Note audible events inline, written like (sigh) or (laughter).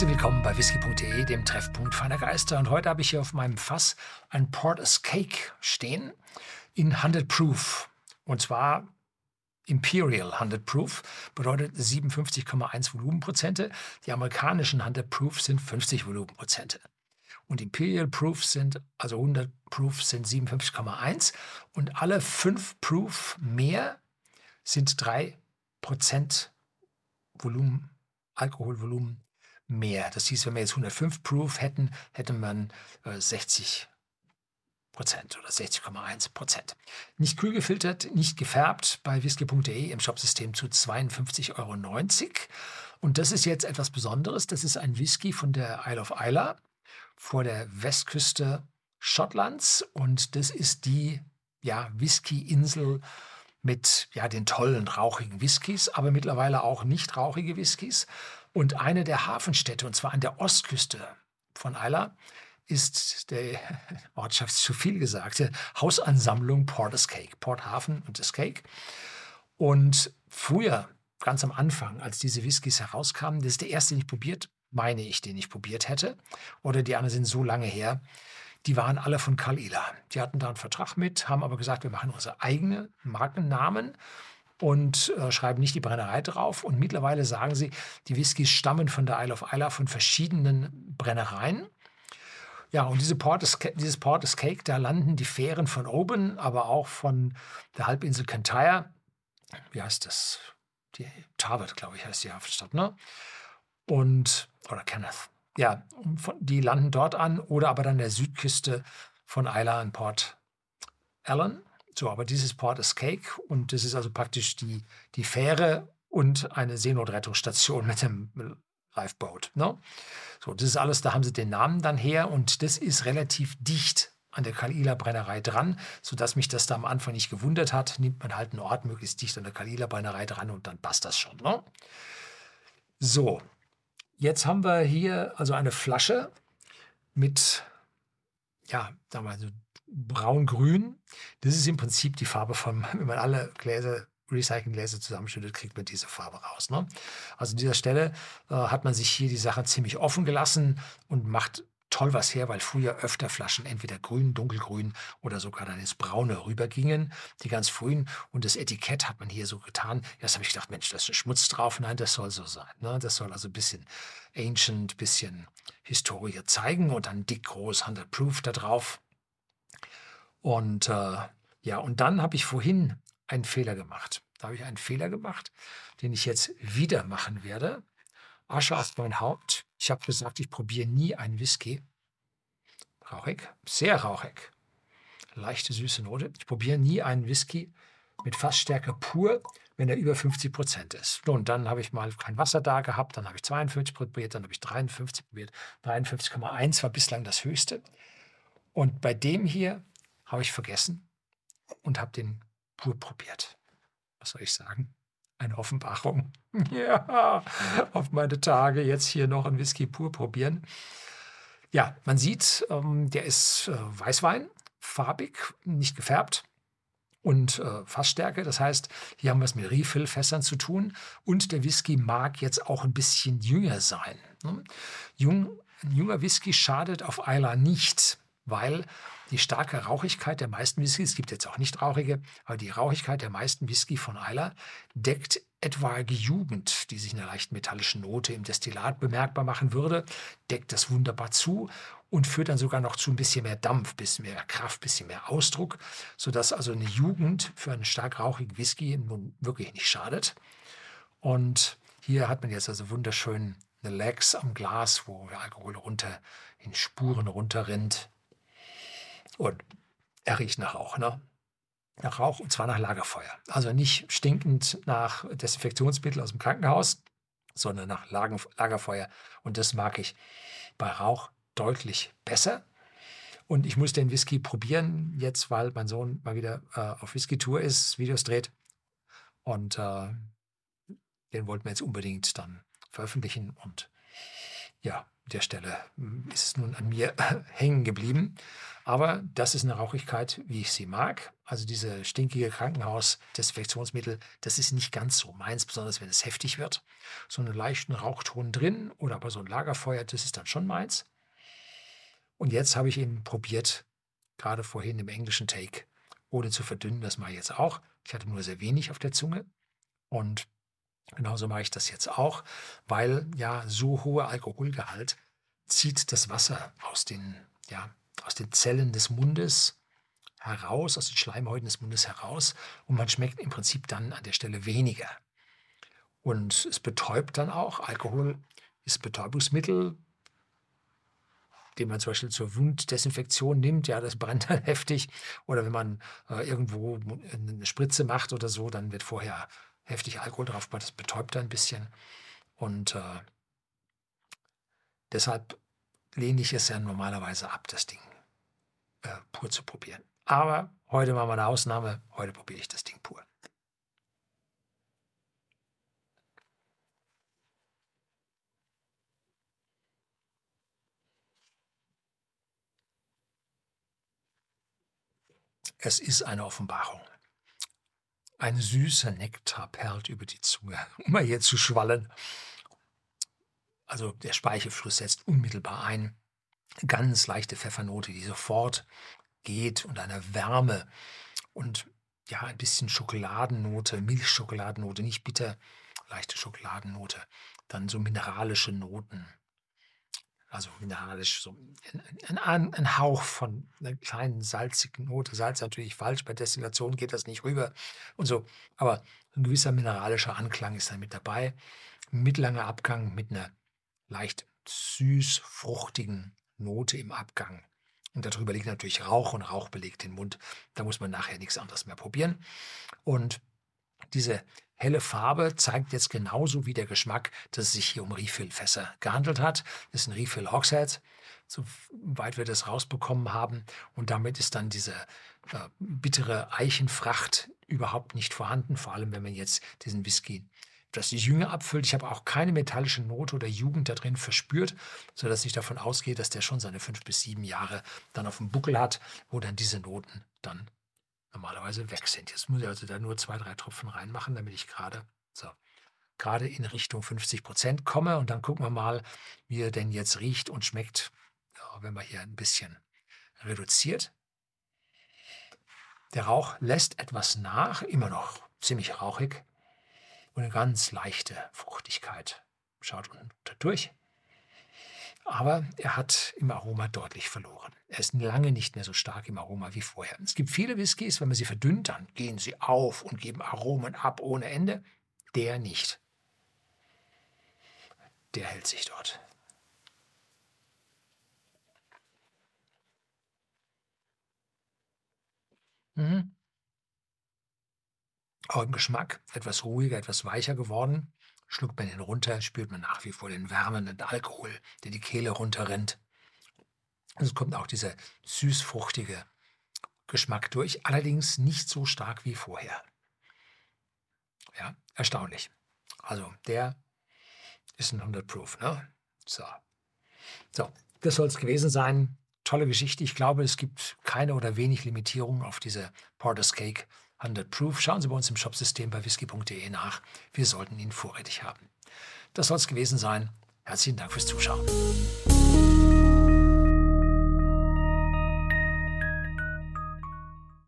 Herzlich willkommen bei whisky.de, dem Treffpunkt feiner Geister. Und heute habe ich hier auf meinem Fass ein Porter's Cake stehen in 100 Proof. Und zwar Imperial 100 Proof bedeutet 57,1 Volumenprozente. Die amerikanischen 100 Proof sind 50 Volumenprozente. Und Imperial Proof sind, also 100 Proof sind 57,1. Und alle 5 Proof mehr sind 3% Volumen, Alkoholvolumen mehr. Das hieß, wenn wir jetzt 105 Proof hätten, hätte man äh, 60 Prozent oder 60,1 Prozent. Nicht kühl gefiltert, nicht gefärbt bei whisky.de im Shopsystem zu 52,90 Euro. Und das ist jetzt etwas Besonderes. Das ist ein Whisky von der Isle of Isla vor der Westküste Schottlands. Und das ist die ja, Whisky-Insel mit ja, den tollen rauchigen Whiskys, aber mittlerweile auch nicht rauchige Whiskys. Und eine der Hafenstädte, und zwar an der Ostküste von Isla, ist der (laughs) Ortschaft zu viel gesagte Hausansammlung Porter's Cake, Port Hafen und das Cake. Und früher, ganz am Anfang, als diese Whiskys herauskamen, das ist der erste, den ich probiert, meine ich, den ich probiert hätte. Oder die anderen sind so lange her. Die waren alle von Karl Ila. Die hatten da einen Vertrag mit, haben aber gesagt, wir machen unsere eigenen Markennamen und äh, schreiben nicht die Brennerei drauf. Und mittlerweile sagen sie, die Whiskys stammen von der Isle of Isla von verschiedenen Brennereien. Ja, und diese Port dieses Port is Cake, da landen die Fähren von Oban, aber auch von der Halbinsel Kintyre. Wie heißt das? Die Tarbert, glaube ich, heißt die Hafenstadt, ne? Und, oder Kenneth. Ja, die landen dort an oder aber dann der Südküste von Isla in Port Allen. So, aber dieses Port ist Cake und das ist also praktisch die, die Fähre und eine Seenotrettungsstation mit dem Lifeboat. Ne? So, das ist alles, da haben sie den Namen dann her und das ist relativ dicht an der Kalila Brennerei dran, sodass mich das da am Anfang nicht gewundert hat. Nimmt man halt einen Ort möglichst dicht an der Kalila Brennerei dran und dann passt das schon. Ne? So, jetzt haben wir hier also eine Flasche mit, ja, sagen wir mal so braun-grün. Das ist im Prinzip die Farbe von, (laughs) wenn man alle Gläser Recycling-Gläser zusammenschüttet, kriegt man diese Farbe raus. Ne? Also an dieser Stelle äh, hat man sich hier die Sache ziemlich offen gelassen und macht toll was her, weil früher öfter Flaschen entweder grün, dunkelgrün oder sogar dann ins Braune rübergingen, die ganz frühen. Und das Etikett hat man hier so getan. Erst habe ich gedacht, Mensch, da ist Schmutz drauf. Nein, das soll so sein. Ne? Das soll also ein bisschen ancient, bisschen Historie zeigen und dann dick groß 100 Proof da drauf. Und äh, ja, und dann habe ich vorhin einen Fehler gemacht. Da habe ich einen Fehler gemacht, den ich jetzt wieder machen werde. Asche auf mein Haupt. Ich habe gesagt, ich probiere nie einen Whisky. Rauchig, sehr rauchig. Leichte süße Note. Ich probiere nie einen Whisky mit Fassstärke pur, wenn er über 50 Prozent ist. Und dann habe ich mal kein Wasser da gehabt, dann habe ich 52 probiert, dann habe ich 53 probiert. 53,1 war bislang das höchste. Und bei dem hier habe ich vergessen und habe den pur probiert. Was soll ich sagen? Eine Offenbarung. (laughs) Ja, auf meine Tage jetzt hier noch ein Whisky pur probieren. Ja, man sieht, ähm, der ist äh, Weißwein, farbig, nicht gefärbt und äh, Fassstärke. Das heißt, hier haben wir es mit Refill-Fässern zu tun. Und der Whisky mag jetzt auch ein bisschen jünger sein. Ne? Jung, ein junger Whisky schadet auf Isla nicht, weil die starke Rauchigkeit der meisten Whiskys, es gibt jetzt auch nicht rauchige, aber die Rauchigkeit der meisten Whisky von Isla deckt etwaige Jugend, die sich in einer leicht metallischen Note im Destillat bemerkbar machen würde, deckt das wunderbar zu und führt dann sogar noch zu ein bisschen mehr Dampf, bisschen mehr Kraft, ein bisschen mehr Ausdruck, sodass also eine Jugend für einen stark rauchigen Whisky nun wirklich nicht schadet. Und hier hat man jetzt also wunderschön eine Legs am Glas, wo der Alkohol runter in Spuren runterrinnt. Und er riecht nach Rauch, ne? Nach Rauch und zwar nach Lagerfeuer. Also nicht stinkend nach Desinfektionsmittel aus dem Krankenhaus, sondern nach Lagerfeuer. Und das mag ich bei Rauch deutlich besser. Und ich muss den Whisky probieren jetzt, weil mein Sohn mal wieder äh, auf Whisky-Tour ist, Videos dreht. Und äh, den wollten wir jetzt unbedingt dann veröffentlichen. Und ja, der Stelle hm, ist es nun an mir hängen geblieben. Aber das ist eine Rauchigkeit, wie ich sie mag. Also diese stinkige Krankenhaus-Desinfektionsmittel, das ist nicht ganz so meins, besonders wenn es heftig wird. So einen leichten Rauchton drin oder aber so ein Lagerfeuer, das ist dann schon meins. Und jetzt habe ich ihn probiert, gerade vorhin im englischen Take, ohne zu verdünnen. Das mache ich jetzt auch. Ich hatte nur sehr wenig auf der Zunge. Und genauso mache ich das jetzt auch, weil ja so hoher Alkoholgehalt zieht das Wasser aus den, ja, aus den Zellen des Mundes heraus, aus den Schleimhäuten des Mundes heraus und man schmeckt im Prinzip dann an der Stelle weniger. Und es betäubt dann auch. Alkohol ist Betäubungsmittel, den man zum Beispiel zur Wunddesinfektion nimmt, ja, das brennt (laughs) dann heftig. Oder wenn man äh, irgendwo eine Spritze macht oder so, dann wird vorher heftig Alkohol drauf, das betäubt ein bisschen. Und äh, deshalb lehne ich es ja normalerweise ab, das Ding äh, pur zu probieren. Aber heute machen wir eine Ausnahme. Heute probiere ich das Ding pur. Es ist eine Offenbarung. Ein süßer Nektar perlt über die Zunge, (laughs) um mal hier zu schwallen. Also der Speichelfluss setzt unmittelbar ein. Ganz leichte Pfeffernote, die sofort geht und eine Wärme und ja, ein bisschen Schokoladennote, Milchschokoladennote, nicht bitter, leichte Schokoladennote. Dann so mineralische Noten also mineralisch, so ein, ein, ein, Hauch von einer kleinen salzigen Note. Salz natürlich falsch, bei Destillation geht das nicht rüber und so. Aber ein gewisser mineralischer Anklang ist da mit dabei. Mittellanger Abgang mit einer leicht süß-fruchtigen Note im Abgang. Und darüber liegt natürlich Rauch und Rauch belegt den Mund. Da muss man nachher nichts anderes mehr probieren. Und diese helle Farbe zeigt jetzt genauso wie der Geschmack, dass es sich hier um Refill-Fässer gehandelt hat. Das ist ein Refill Hogshead, soweit wir das rausbekommen haben. Und damit ist dann diese äh, bittere Eichenfracht überhaupt nicht vorhanden, vor allem wenn man jetzt diesen Whisky etwas jünger abfüllt. Ich habe auch keine metallische Note oder Jugend da drin verspürt, sodass ich davon ausgehe, dass der schon seine fünf bis sieben Jahre dann auf dem Buckel hat, wo dann diese Noten dann normalerweise weg sind. Jetzt muss ich also da nur zwei, drei Tropfen reinmachen, damit ich gerade so gerade in Richtung 50 Prozent komme. Und dann gucken wir mal, wie er denn jetzt riecht und schmeckt, ja, wenn man hier ein bisschen reduziert. Der Rauch lässt etwas nach, immer noch ziemlich rauchig und eine ganz leichte Fruchtigkeit. Schaut unten durch aber er hat im Aroma deutlich verloren. Er ist lange nicht mehr so stark im Aroma wie vorher. Es gibt viele Whiskys, wenn man sie verdünnt, dann gehen sie auf und geben Aromen ab ohne Ende. Der nicht. Der hält sich dort. Mhm. Auch im Geschmack etwas ruhiger, etwas weicher geworden. Schluckt man ihn runter, spürt man nach wie vor den wärmenden Alkohol, der die Kehle runterrennt. Es kommt auch dieser süßfruchtige Geschmack durch, allerdings nicht so stark wie vorher. Ja, erstaunlich. Also der ist ein 100 Proof. Ne? So. so, das soll es gewesen sein. Tolle Geschichte. Ich glaube, es gibt keine oder wenig Limitierung auf diese Porter's Cake 100 Proof. Schauen Sie bei uns im Shopsystem bei whisky.de nach. Wir sollten ihn vorrätig haben. Das soll es gewesen sein. Herzlichen Dank fürs Zuschauen.